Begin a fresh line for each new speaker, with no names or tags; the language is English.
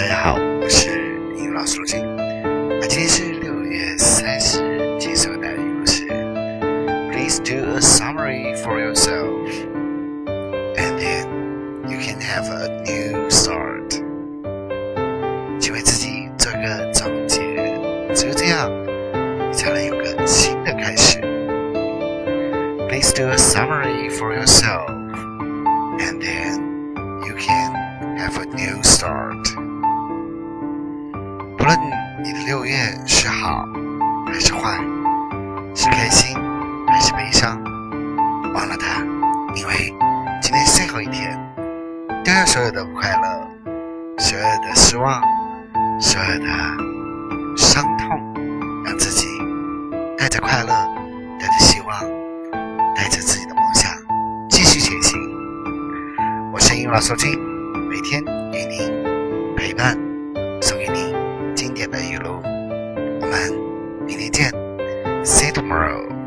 大家好，我是英语老师陆静。啊，今天是六月三十日，今天所带来的故事。Please do a summary for yourself, and then you can have a new start. 请为自己做一个总结，只有这样，你才能有个新的开始。Please do a summary for yourself, and then you can have a new start. 问你的六月是好还是坏，是开心还是悲伤，忘了它，因为今天是最后一天。丢掉所有的不快乐，所有的失望，所有的伤痛，让自己带着快乐，带着希望，带着自己的梦想，继续前行。我是英老手机，每天与您 see you tomorrow.